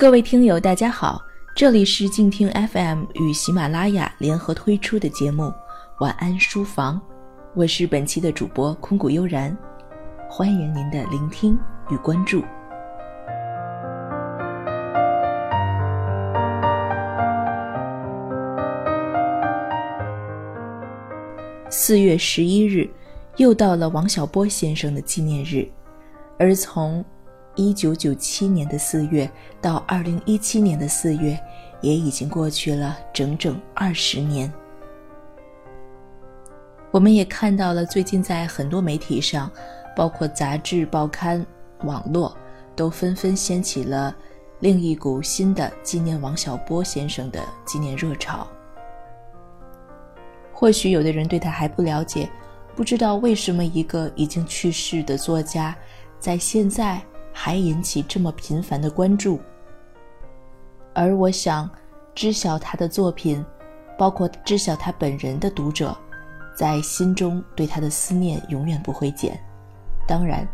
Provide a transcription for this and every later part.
各位听友，大家好，这里是静听 FM 与喜马拉雅联合推出的节目《晚安书房》，我是本期的主播空谷悠然，欢迎您的聆听与关注。四月十一日，又到了王小波先生的纪念日，而从一九九七年的四月到二零一七年的四月，也已经过去了整整二十年。我们也看到了，最近在很多媒体上，包括杂志、报刊、网络，都纷纷掀起了另一股新的纪念王小波先生的纪念热潮。或许有的人对他还不了解，不知道为什么一个已经去世的作家，在现在还引起这么频繁的关注。而我想，知晓他的作品，包括知晓他本人的读者，在心中对他的思念永远不会减。当然，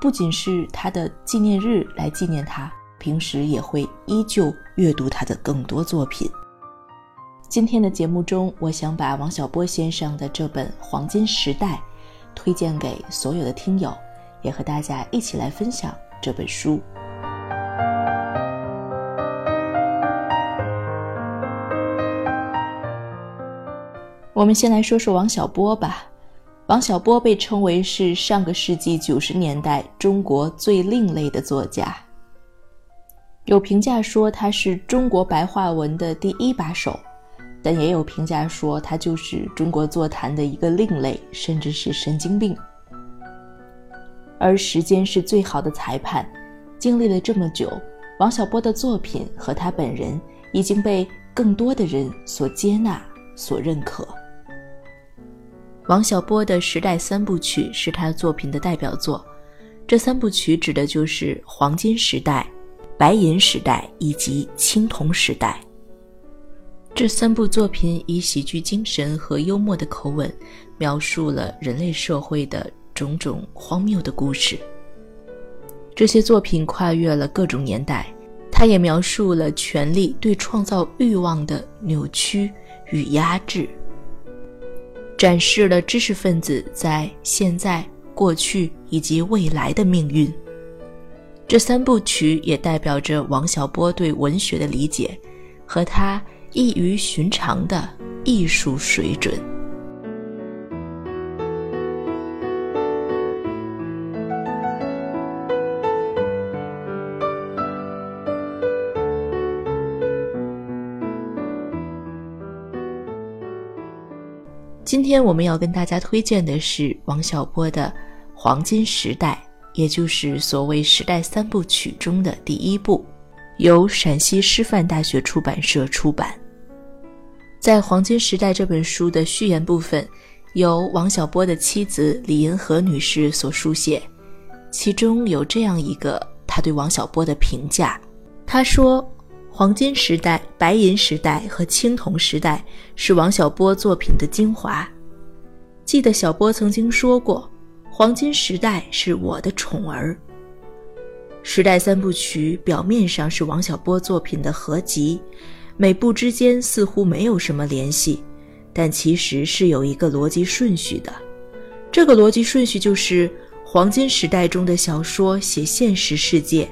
不仅是他的纪念日来纪念他，平时也会依旧阅读他的更多作品。今天的节目中，我想把王小波先生的这本《黄金时代》推荐给所有的听友，也和大家一起来分享这本书。我们先来说说王小波吧。王小波被称为是上个世纪九十年代中国最另类的作家，有评价说他是中国白话文的第一把手。但也有评价说，他就是中国作坛的一个另类，甚至是神经病。而时间是最好的裁判，经历了这么久，王小波的作品和他本人已经被更多的人所接纳、所认可。王小波的时代三部曲是他作品的代表作，这三部曲指的就是黄金时代、白银时代以及青铜时代。这三部作品以喜剧精神和幽默的口吻，描述了人类社会的种种荒谬的故事。这些作品跨越了各种年代，它也描述了权力对创造欲望的扭曲与压制，展示了知识分子在现在、过去以及未来的命运。这三部曲也代表着王小波对文学的理解和他。异于寻常的艺术水准。今天我们要跟大家推荐的是王小波的《黄金时代》，也就是所谓时代三部曲中的第一部，由陕西师范大学出版社出版。在《黄金时代》这本书的序言部分，由王小波的妻子李银河女士所书写，其中有这样一个他对王小波的评价：他说，《黄金时代》《白银时代》和《青铜时代》是王小波作品的精华。记得小波曾经说过，《黄金时代》是我的宠儿。时代三部曲表面上是王小波作品的合集。每部之间似乎没有什么联系，但其实是有一个逻辑顺序的。这个逻辑顺序就是：黄金时代中的小说写现实世界，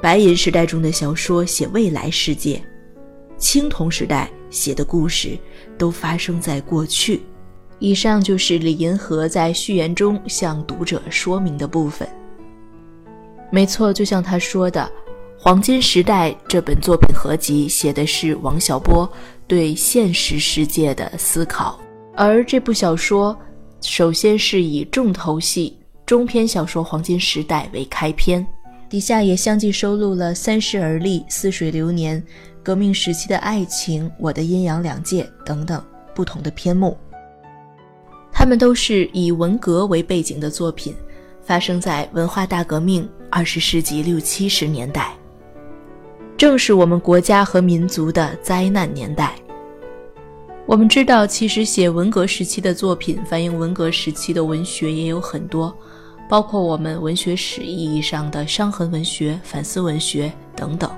白银时代中的小说写未来世界，青铜时代写的故事都发生在过去。以上就是李银河在序言中向读者说明的部分。没错，就像他说的。《黄金时代》这本作品合集写的是王小波对现实世界的思考，而这部小说首先是以重头戏中篇小说《黄金时代》为开篇，底下也相继收录了《三十而立》《似水流年》《革命时期的爱情》《我的阴阳两界》等等不同的篇目，他们都是以文革为背景的作品，发生在文化大革命二十世纪六七十年代。正是我们国家和民族的灾难年代。我们知道，其实写文革时期的作品，反映文革时期的文学也有很多，包括我们文学史意义上的伤痕文学、反思文学等等。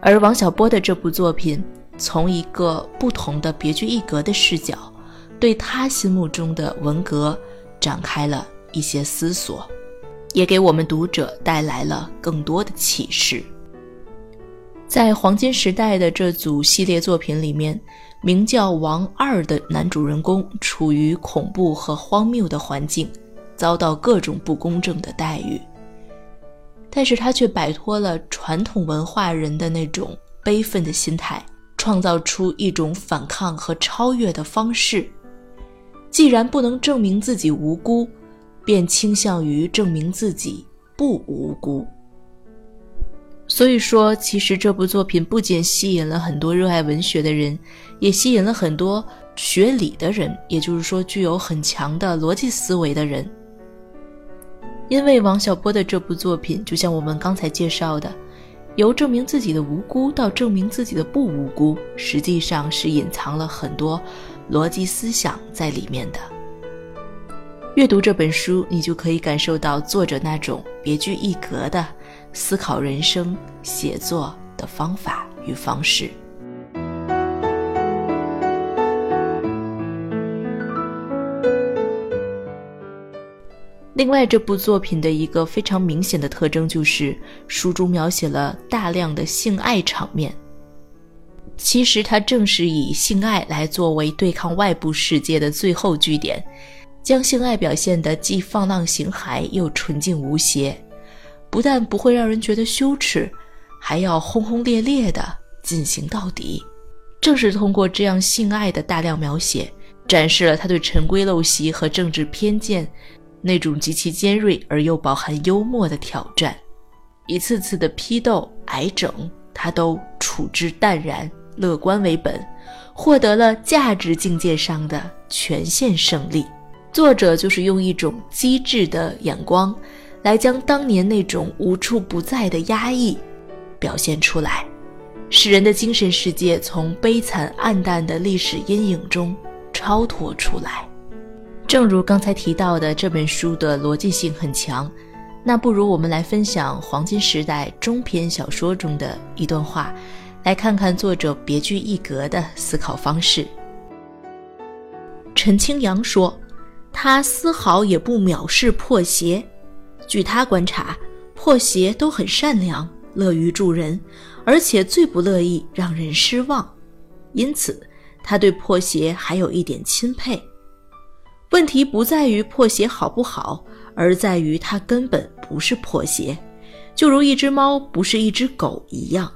而王小波的这部作品，从一个不同的别具一格的视角，对他心目中的文革展开了一些思索，也给我们读者带来了更多的启示。在黄金时代的这组系列作品里面，名叫王二的男主人公处于恐怖和荒谬的环境，遭到各种不公正的待遇。但是他却摆脱了传统文化人的那种悲愤的心态，创造出一种反抗和超越的方式。既然不能证明自己无辜，便倾向于证明自己不无辜。所以说，其实这部作品不仅吸引了很多热爱文学的人，也吸引了很多学理的人，也就是说，具有很强的逻辑思维的人。因为王小波的这部作品，就像我们刚才介绍的，由证明自己的无辜到证明自己的不无辜，实际上是隐藏了很多逻辑思想在里面的。阅读这本书，你就可以感受到作者那种别具一格的。思考人生、写作的方法与方式。另外，这部作品的一个非常明显的特征就是，书中描写了大量的性爱场面。其实，它正是以性爱来作为对抗外部世界的最后据点，将性爱表现得既放浪形骸又纯净无邪。不但不会让人觉得羞耻，还要轰轰烈烈地进行到底。正是通过这样性爱的大量描写，展示了他对陈规陋习和政治偏见那种极其尖锐而又饱含幽默的挑战。一次次的批斗、挨整，他都处之淡然、乐观为本，获得了价值境界上的全线胜利。作者就是用一种机智的眼光。来将当年那种无处不在的压抑表现出来，使人的精神世界从悲惨暗淡的历史阴影中超脱出来。正如刚才提到的，这本书的逻辑性很强。那不如我们来分享黄金时代中篇小说中的一段话，来看看作者别具一格的思考方式。陈清扬说：“他丝毫也不藐视破鞋。”据他观察，破鞋都很善良，乐于助人，而且最不乐意让人失望，因此他对破鞋还有一点钦佩。问题不在于破鞋好不好，而在于它根本不是破鞋，就如一只猫不是一只狗一样。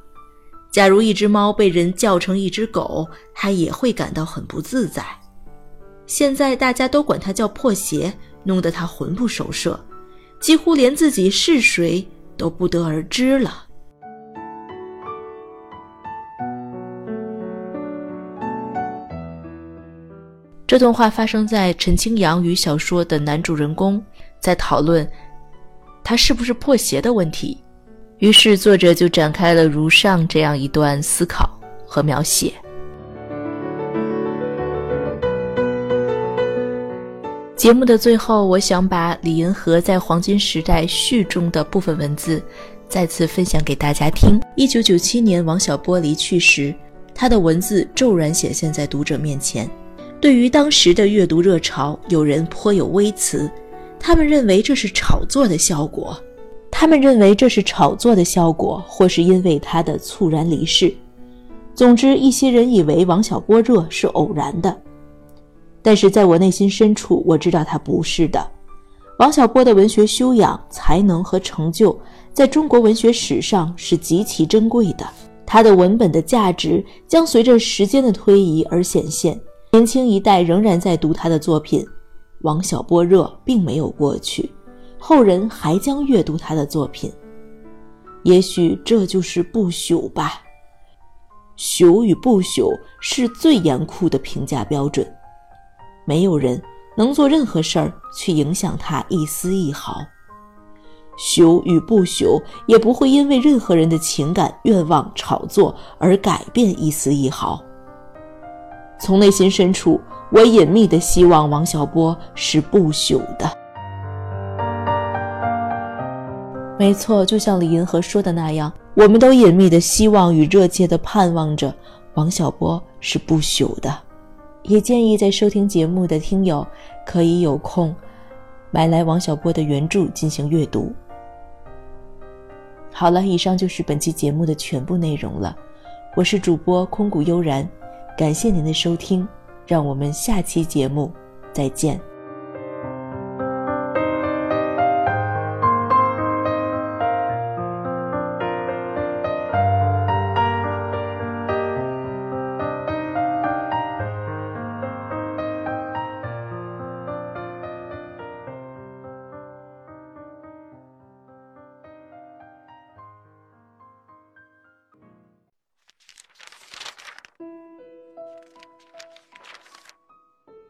假如一只猫被人叫成一只狗，它也会感到很不自在。现在大家都管它叫破鞋，弄得它魂不守舍。几乎连自己是谁都不得而知了。这段话发生在陈清扬与小说的男主人公在讨论他是不是破鞋的问题，于是作者就展开了如上这样一段思考和描写。节目的最后，我想把李银河在《黄金时代》序中的部分文字再次分享给大家听。一九九七年，王小波离去时，他的文字骤然显现在读者面前。对于当时的阅读热潮，有人颇有微词，他们认为这是炒作的效果。他们认为这是炒作的效果，或是因为他的猝然离世。总之，一些人以为王小波热是偶然的。但是在我内心深处，我知道他不是的。王小波的文学修养、才能和成就，在中国文学史上是极其珍贵的。他的文本的价值将随着时间的推移而显现。年轻一代仍然在读他的作品，王小波热并没有过去，后人还将阅读他的作品。也许这就是不朽吧。朽与不朽是最严酷的评价标准。没有人能做任何事儿去影响他一丝一毫，朽与不朽也不会因为任何人的情感、愿望、炒作而改变一丝一毫。从内心深处，我隐秘的希望王小波是不朽的。没错，就像李银河说的那样，我们都隐秘的希望与热切的盼望着王小波是不朽的。也建议在收听节目的听友可以有空买来王小波的原著进行阅读。好了，以上就是本期节目的全部内容了。我是主播空谷悠然，感谢您的收听，让我们下期节目再见。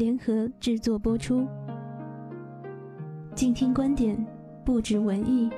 联合制作播出，静听观点，不止文艺。